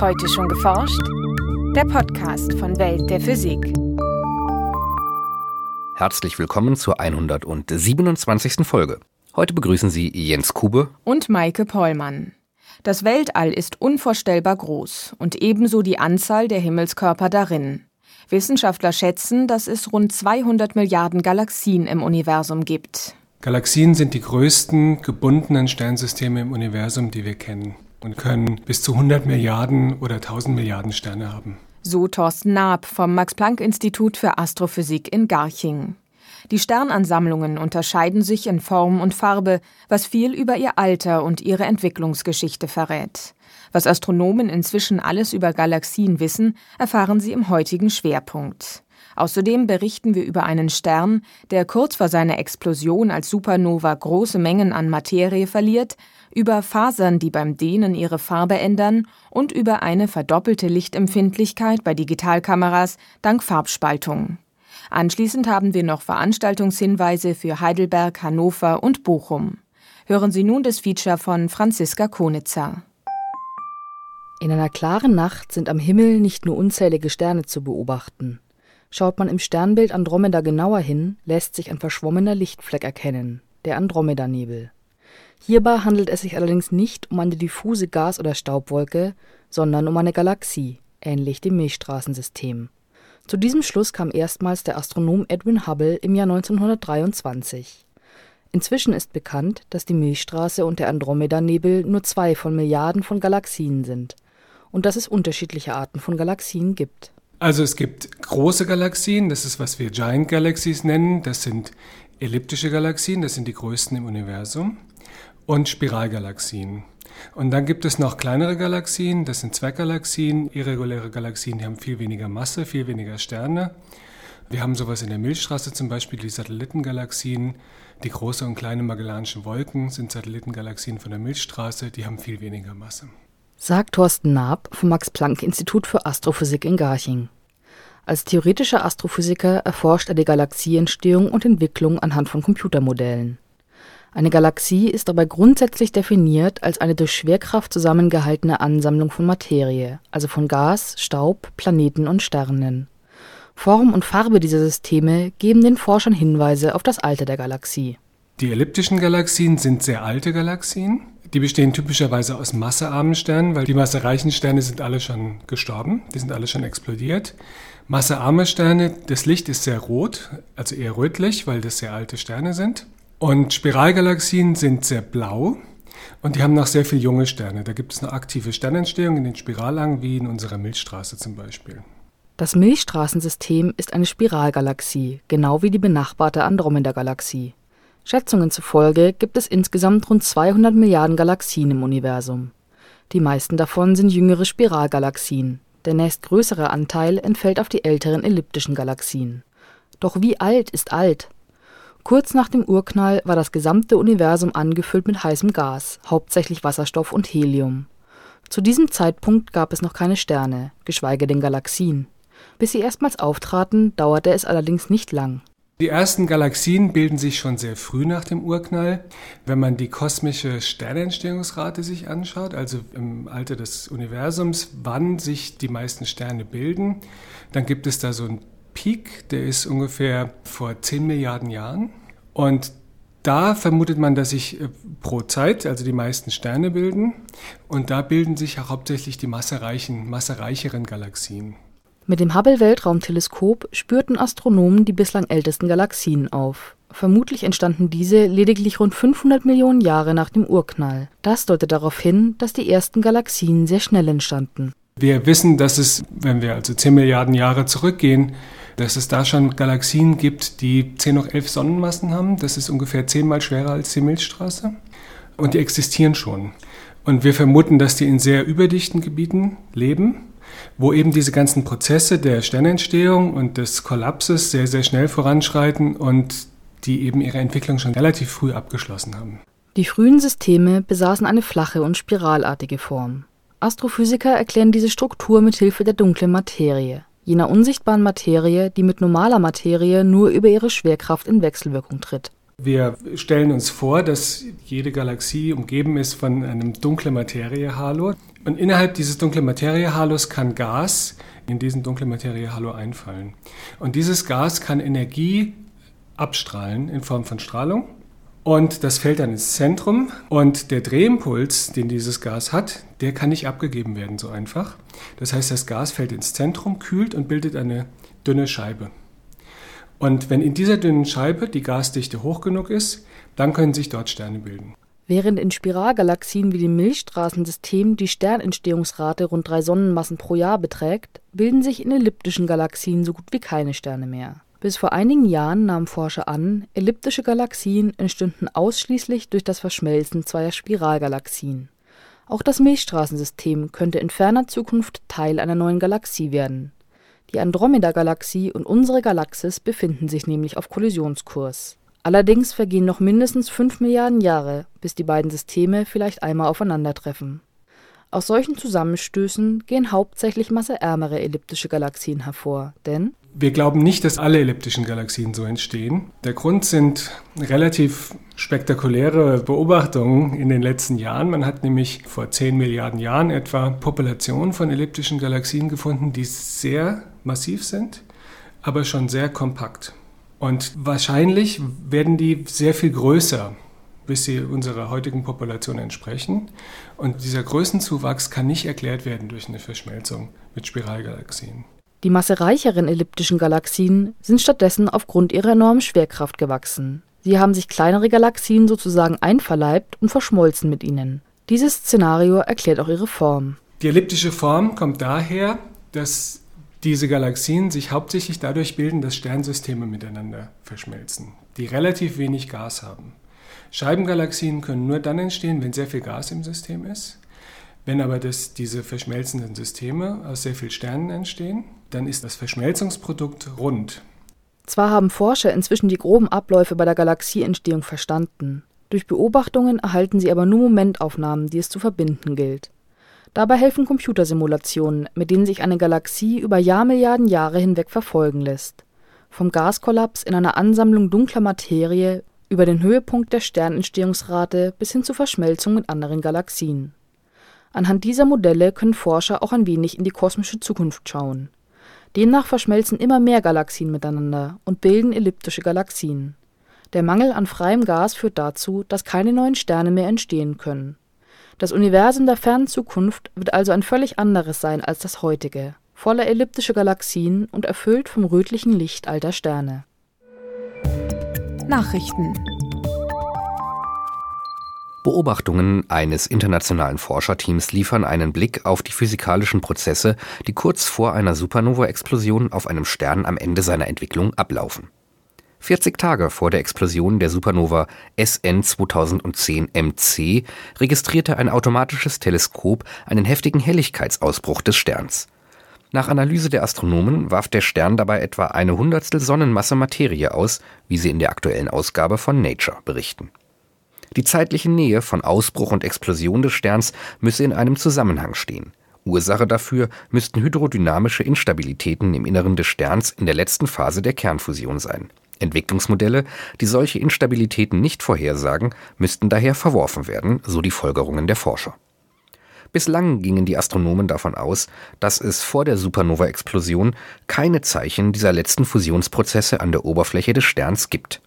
Heute schon geforscht? Der Podcast von Welt der Physik. Herzlich willkommen zur 127. Folge. Heute begrüßen Sie Jens Kube und Maike Pollmann. Das Weltall ist unvorstellbar groß und ebenso die Anzahl der Himmelskörper darin. Wissenschaftler schätzen, dass es rund 200 Milliarden Galaxien im Universum gibt. Galaxien sind die größten gebundenen Sternsysteme im Universum, die wir kennen und können bis zu 100 Milliarden oder 1000 Milliarden Sterne haben. So Thorsten Naab vom Max-Planck-Institut für Astrophysik in Garching. Die Sternansammlungen unterscheiden sich in Form und Farbe, was viel über ihr Alter und ihre Entwicklungsgeschichte verrät. Was Astronomen inzwischen alles über Galaxien wissen, erfahren sie im heutigen Schwerpunkt. Außerdem berichten wir über einen Stern, der kurz vor seiner Explosion als Supernova große Mengen an Materie verliert, über Fasern, die beim Dehnen ihre Farbe ändern und über eine verdoppelte Lichtempfindlichkeit bei Digitalkameras dank Farbspaltung. Anschließend haben wir noch Veranstaltungshinweise für Heidelberg, Hannover und Bochum. Hören Sie nun das Feature von Franziska Konitzer. In einer klaren Nacht sind am Himmel nicht nur unzählige Sterne zu beobachten. Schaut man im Sternbild Andromeda genauer hin, lässt sich ein verschwommener Lichtfleck erkennen, der Andromedanebel. Hierbei handelt es sich allerdings nicht um eine diffuse Gas- oder Staubwolke, sondern um eine Galaxie, ähnlich dem Milchstraßensystem. Zu diesem Schluss kam erstmals der Astronom Edwin Hubble im Jahr 1923. Inzwischen ist bekannt, dass die Milchstraße und der Andromedanebel nur zwei von Milliarden von Galaxien sind und dass es unterschiedliche Arten von Galaxien gibt also es gibt große Galaxien, das ist, was wir Giant Galaxies nennen. Das sind elliptische Galaxien, das sind die größten im Universum. Und Spiralgalaxien. Und dann gibt es noch kleinere Galaxien, das sind Zwerggalaxien, irreguläre Galaxien, die haben viel weniger Masse, viel weniger Sterne. Wir haben sowas in der Milchstraße zum Beispiel, die Satellitengalaxien. Die große und kleine Magellanischen Wolken sind Satellitengalaxien von der Milchstraße, die haben viel weniger Masse. Sagt Thorsten Naab vom Max-Planck-Institut für Astrophysik in Garching. Als theoretischer Astrophysiker erforscht er die Galaxieentstehung und Entwicklung anhand von Computermodellen. Eine Galaxie ist dabei grundsätzlich definiert als eine durch Schwerkraft zusammengehaltene Ansammlung von Materie, also von Gas, Staub, Planeten und Sternen. Form und Farbe dieser Systeme geben den Forschern Hinweise auf das Alter der Galaxie. Die elliptischen Galaxien sind sehr alte Galaxien. Die bestehen typischerweise aus massearmen Sternen, weil die massereichen Sterne sind alle schon gestorben, die sind alle schon explodiert. Massearme Sterne, das Licht ist sehr rot, also eher rötlich, weil das sehr alte Sterne sind. Und Spiralgalaxien sind sehr blau und die haben noch sehr viele junge Sterne. Da gibt es eine aktive Sternentstehung in den Spirallangen, wie in unserer Milchstraße zum Beispiel. Das Milchstraßensystem ist eine Spiralgalaxie, genau wie die benachbarte Andromeda-Galaxie. Schätzungen zufolge gibt es insgesamt rund 200 Milliarden Galaxien im Universum. Die meisten davon sind jüngere Spiralgalaxien, der nächstgrößere Anteil entfällt auf die älteren elliptischen Galaxien. Doch wie alt ist alt? Kurz nach dem Urknall war das gesamte Universum angefüllt mit heißem Gas, hauptsächlich Wasserstoff und Helium. Zu diesem Zeitpunkt gab es noch keine Sterne, geschweige denn Galaxien. Bis sie erstmals auftraten, dauerte es allerdings nicht lang die ersten Galaxien bilden sich schon sehr früh nach dem Urknall. Wenn man die kosmische Sternentstehungsrate sich anschaut, also im Alter des Universums, wann sich die meisten Sterne bilden, dann gibt es da so einen Peak, der ist ungefähr vor 10 Milliarden Jahren. Und da vermutet man, dass sich äh, pro Zeit, also die meisten Sterne bilden. Und da bilden sich hauptsächlich die massereichen, massereicheren Galaxien. Mit dem Hubble-Weltraumteleskop spürten Astronomen die bislang ältesten Galaxien auf. Vermutlich entstanden diese lediglich rund 500 Millionen Jahre nach dem Urknall. Das deutet darauf hin, dass die ersten Galaxien sehr schnell entstanden. Wir wissen, dass es, wenn wir also 10 Milliarden Jahre zurückgehen, dass es da schon Galaxien gibt, die 10 hoch 11 Sonnenmassen haben. Das ist ungefähr zehnmal schwerer als die Milchstraße. Und die existieren schon. Und wir vermuten, dass die in sehr überdichten Gebieten leben wo eben diese ganzen Prozesse der Sternentstehung und des Kollapses sehr, sehr schnell voranschreiten und die eben ihre Entwicklung schon relativ früh abgeschlossen haben. Die frühen Systeme besaßen eine flache und spiralartige Form. Astrophysiker erklären diese Struktur mit Hilfe der dunklen Materie, jener unsichtbaren Materie, die mit normaler Materie nur über ihre Schwerkraft in Wechselwirkung tritt. Wir stellen uns vor, dass jede Galaxie umgeben ist von einem dunklen Materie-Halo. Und innerhalb dieses dunklen Materie-Halos kann Gas in diesen dunklen Materie-Halo einfallen. Und dieses Gas kann Energie abstrahlen in Form von Strahlung. Und das fällt dann ins Zentrum. Und der Drehimpuls, den dieses Gas hat, der kann nicht abgegeben werden so einfach. Das heißt, das Gas fällt ins Zentrum, kühlt und bildet eine dünne Scheibe. Und wenn in dieser dünnen Scheibe die Gasdichte hoch genug ist, dann können sich dort Sterne bilden. Während in Spiralgalaxien wie dem Milchstraßensystem die Sternentstehungsrate rund drei Sonnenmassen pro Jahr beträgt, bilden sich in elliptischen Galaxien so gut wie keine Sterne mehr. Bis vor einigen Jahren nahmen Forscher an, elliptische Galaxien entstünden ausschließlich durch das Verschmelzen zweier Spiralgalaxien. Auch das Milchstraßensystem könnte in ferner Zukunft Teil einer neuen Galaxie werden. Die Andromeda-Galaxie und unsere Galaxis befinden sich nämlich auf Kollisionskurs. Allerdings vergehen noch mindestens fünf Milliarden Jahre, bis die beiden Systeme vielleicht einmal aufeinandertreffen. Aus solchen Zusammenstößen gehen hauptsächlich masseärmere elliptische Galaxien hervor, denn wir glauben nicht, dass alle elliptischen Galaxien so entstehen. Der Grund sind relativ spektakuläre Beobachtungen in den letzten Jahren. Man hat nämlich vor 10 Milliarden Jahren etwa Populationen von elliptischen Galaxien gefunden, die sehr massiv sind, aber schon sehr kompakt. Und wahrscheinlich werden die sehr viel größer, bis sie unserer heutigen Population entsprechen. Und dieser Größenzuwachs kann nicht erklärt werden durch eine Verschmelzung mit Spiralgalaxien. Die massereicheren elliptischen Galaxien sind stattdessen aufgrund ihrer enormen Schwerkraft gewachsen. Sie haben sich kleinere Galaxien sozusagen einverleibt und verschmolzen mit ihnen. Dieses Szenario erklärt auch ihre Form. Die elliptische Form kommt daher, dass diese Galaxien sich hauptsächlich dadurch bilden, dass Sternsysteme miteinander verschmelzen, die relativ wenig Gas haben. Scheibengalaxien können nur dann entstehen, wenn sehr viel Gas im System ist. Wenn aber das, diese verschmelzenden Systeme aus sehr vielen Sternen entstehen, dann ist das Verschmelzungsprodukt rund. Zwar haben Forscher inzwischen die groben Abläufe bei der Galaxieentstehung verstanden, durch Beobachtungen erhalten sie aber nur Momentaufnahmen, die es zu verbinden gilt. Dabei helfen Computersimulationen, mit denen sich eine Galaxie über Jahrmilliarden Jahre hinweg verfolgen lässt. Vom Gaskollaps in einer Ansammlung dunkler Materie über den Höhepunkt der Sternentstehungsrate bis hin zur Verschmelzung mit anderen Galaxien. Anhand dieser Modelle können Forscher auch ein wenig in die kosmische Zukunft schauen. Demnach verschmelzen immer mehr Galaxien miteinander und bilden elliptische Galaxien. Der Mangel an freiem Gas führt dazu, dass keine neuen Sterne mehr entstehen können. Das Universum der fernen Zukunft wird also ein völlig anderes sein als das heutige, voller elliptische Galaxien und erfüllt vom rötlichen Licht alter Sterne. Nachrichten Beobachtungen eines internationalen Forscherteams liefern einen Blick auf die physikalischen Prozesse, die kurz vor einer Supernova-Explosion auf einem Stern am Ende seiner Entwicklung ablaufen. 40 Tage vor der Explosion der Supernova SN 2010 MC registrierte ein automatisches Teleskop einen heftigen Helligkeitsausbruch des Sterns. Nach Analyse der Astronomen warf der Stern dabei etwa eine Hundertstel Sonnenmasse Materie aus, wie sie in der aktuellen Ausgabe von Nature berichten. Die zeitliche Nähe von Ausbruch und Explosion des Sterns müsse in einem Zusammenhang stehen. Ursache dafür müssten hydrodynamische Instabilitäten im Inneren des Sterns in der letzten Phase der Kernfusion sein. Entwicklungsmodelle, die solche Instabilitäten nicht vorhersagen, müssten daher verworfen werden, so die Folgerungen der Forscher. Bislang gingen die Astronomen davon aus, dass es vor der Supernova-Explosion keine Zeichen dieser letzten Fusionsprozesse an der Oberfläche des Sterns gibt.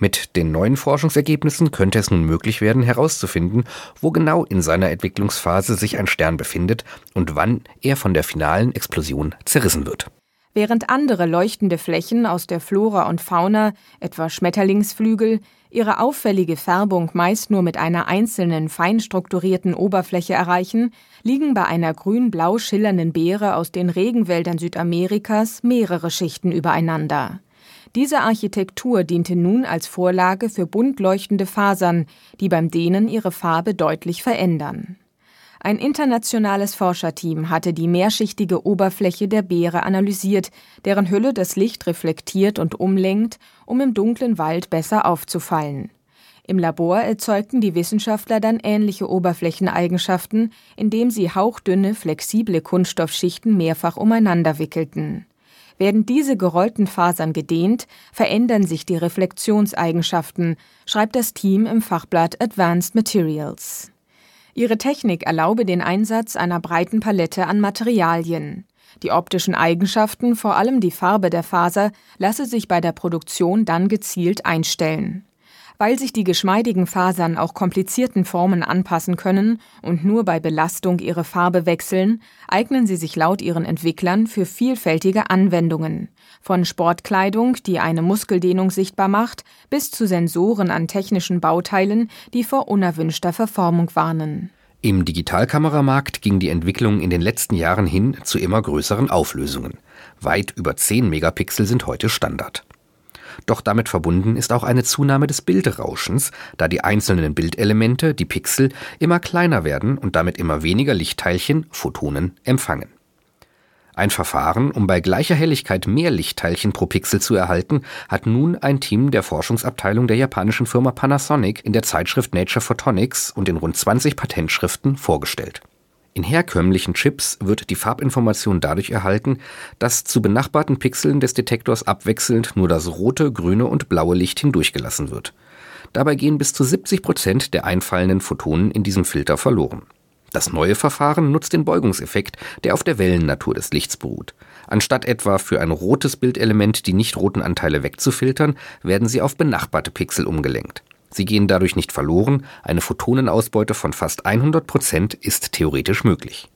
Mit den neuen Forschungsergebnissen könnte es nun möglich werden, herauszufinden, wo genau in seiner Entwicklungsphase sich ein Stern befindet und wann er von der finalen Explosion zerrissen wird. Während andere leuchtende Flächen aus der Flora und Fauna, etwa Schmetterlingsflügel, ihre auffällige Färbung meist nur mit einer einzelnen fein strukturierten Oberfläche erreichen, liegen bei einer grün-blau schillernden Beere aus den Regenwäldern Südamerikas mehrere Schichten übereinander. Diese Architektur diente nun als Vorlage für bunt leuchtende Fasern, die beim Dehnen ihre Farbe deutlich verändern. Ein internationales Forscherteam hatte die mehrschichtige Oberfläche der Beere analysiert, deren Hülle das Licht reflektiert und umlenkt, um im dunklen Wald besser aufzufallen. Im Labor erzeugten die Wissenschaftler dann ähnliche Oberflächeneigenschaften, indem sie hauchdünne, flexible Kunststoffschichten mehrfach umeinander wickelten. Werden diese gerollten Fasern gedehnt, verändern sich die Reflexionseigenschaften, schreibt das Team im Fachblatt Advanced Materials. Ihre Technik erlaube den Einsatz einer breiten Palette an Materialien. Die optischen Eigenschaften, vor allem die Farbe der Faser, lasse sich bei der Produktion dann gezielt einstellen. Weil sich die geschmeidigen Fasern auch komplizierten Formen anpassen können und nur bei Belastung ihre Farbe wechseln, eignen sie sich laut ihren Entwicklern für vielfältige Anwendungen. Von Sportkleidung, die eine Muskeldehnung sichtbar macht, bis zu Sensoren an technischen Bauteilen, die vor unerwünschter Verformung warnen. Im Digitalkameramarkt ging die Entwicklung in den letzten Jahren hin zu immer größeren Auflösungen. Weit über 10 Megapixel sind heute Standard. Doch damit verbunden ist auch eine Zunahme des Bildrauschens, da die einzelnen Bildelemente, die Pixel, immer kleiner werden und damit immer weniger Lichtteilchen, Photonen, empfangen. Ein Verfahren, um bei gleicher Helligkeit mehr Lichtteilchen pro Pixel zu erhalten, hat nun ein Team der Forschungsabteilung der japanischen Firma Panasonic in der Zeitschrift Nature Photonics und in rund 20 Patentschriften vorgestellt. In herkömmlichen Chips wird die Farbinformation dadurch erhalten, dass zu benachbarten Pixeln des Detektors abwechselnd nur das rote, grüne und blaue Licht hindurchgelassen wird. Dabei gehen bis zu 70 Prozent der einfallenden Photonen in diesem Filter verloren. Das neue Verfahren nutzt den Beugungseffekt, der auf der Wellennatur des Lichts beruht. Anstatt etwa für ein rotes Bildelement die nicht roten Anteile wegzufiltern, werden sie auf benachbarte Pixel umgelenkt. Sie gehen dadurch nicht verloren, eine Photonenausbeute von fast 100 Prozent ist theoretisch möglich.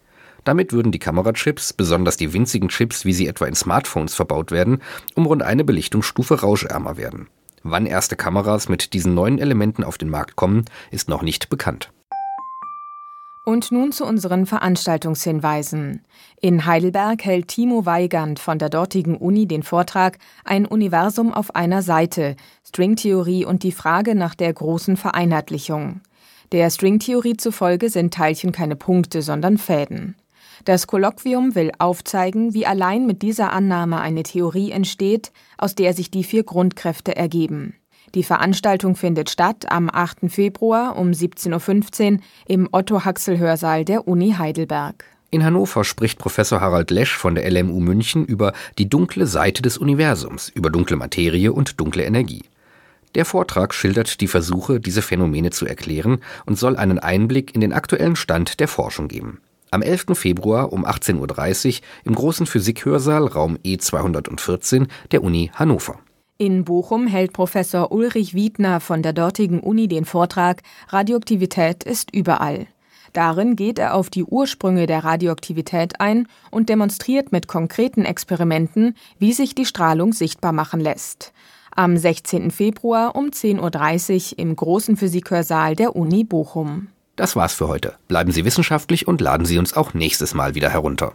Damit würden die Kamerachips, besonders die winzigen Chips, wie sie etwa in Smartphones verbaut werden, um rund eine Belichtungsstufe rauschärmer werden. Wann erste Kameras mit diesen neuen Elementen auf den Markt kommen, ist noch nicht bekannt. Und nun zu unseren Veranstaltungshinweisen. In Heidelberg hält Timo Weigand von der dortigen Uni den Vortrag Ein Universum auf einer Seite, Stringtheorie und die Frage nach der großen Vereinheitlichung. Der Stringtheorie zufolge sind Teilchen keine Punkte, sondern Fäden. Das Kolloquium will aufzeigen, wie allein mit dieser Annahme eine Theorie entsteht, aus der sich die vier Grundkräfte ergeben. Die Veranstaltung findet statt am 8. Februar um 17.15 Uhr im Otto-Haxel-Hörsaal der Uni Heidelberg. In Hannover spricht Professor Harald Lesch von der LMU München über die dunkle Seite des Universums, über dunkle Materie und dunkle Energie. Der Vortrag schildert die Versuche, diese Phänomene zu erklären und soll einen Einblick in den aktuellen Stand der Forschung geben. Am 11. Februar um 18.30 Uhr im großen Physikhörsaal Raum E214 der Uni Hannover. In Bochum hält Professor Ulrich Wiedner von der dortigen Uni den Vortrag Radioaktivität ist überall. Darin geht er auf die Ursprünge der Radioaktivität ein und demonstriert mit konkreten Experimenten, wie sich die Strahlung sichtbar machen lässt. Am 16. Februar um 10.30 Uhr im großen Physikhörsaal der Uni Bochum. Das war's für heute. Bleiben Sie wissenschaftlich und laden Sie uns auch nächstes Mal wieder herunter.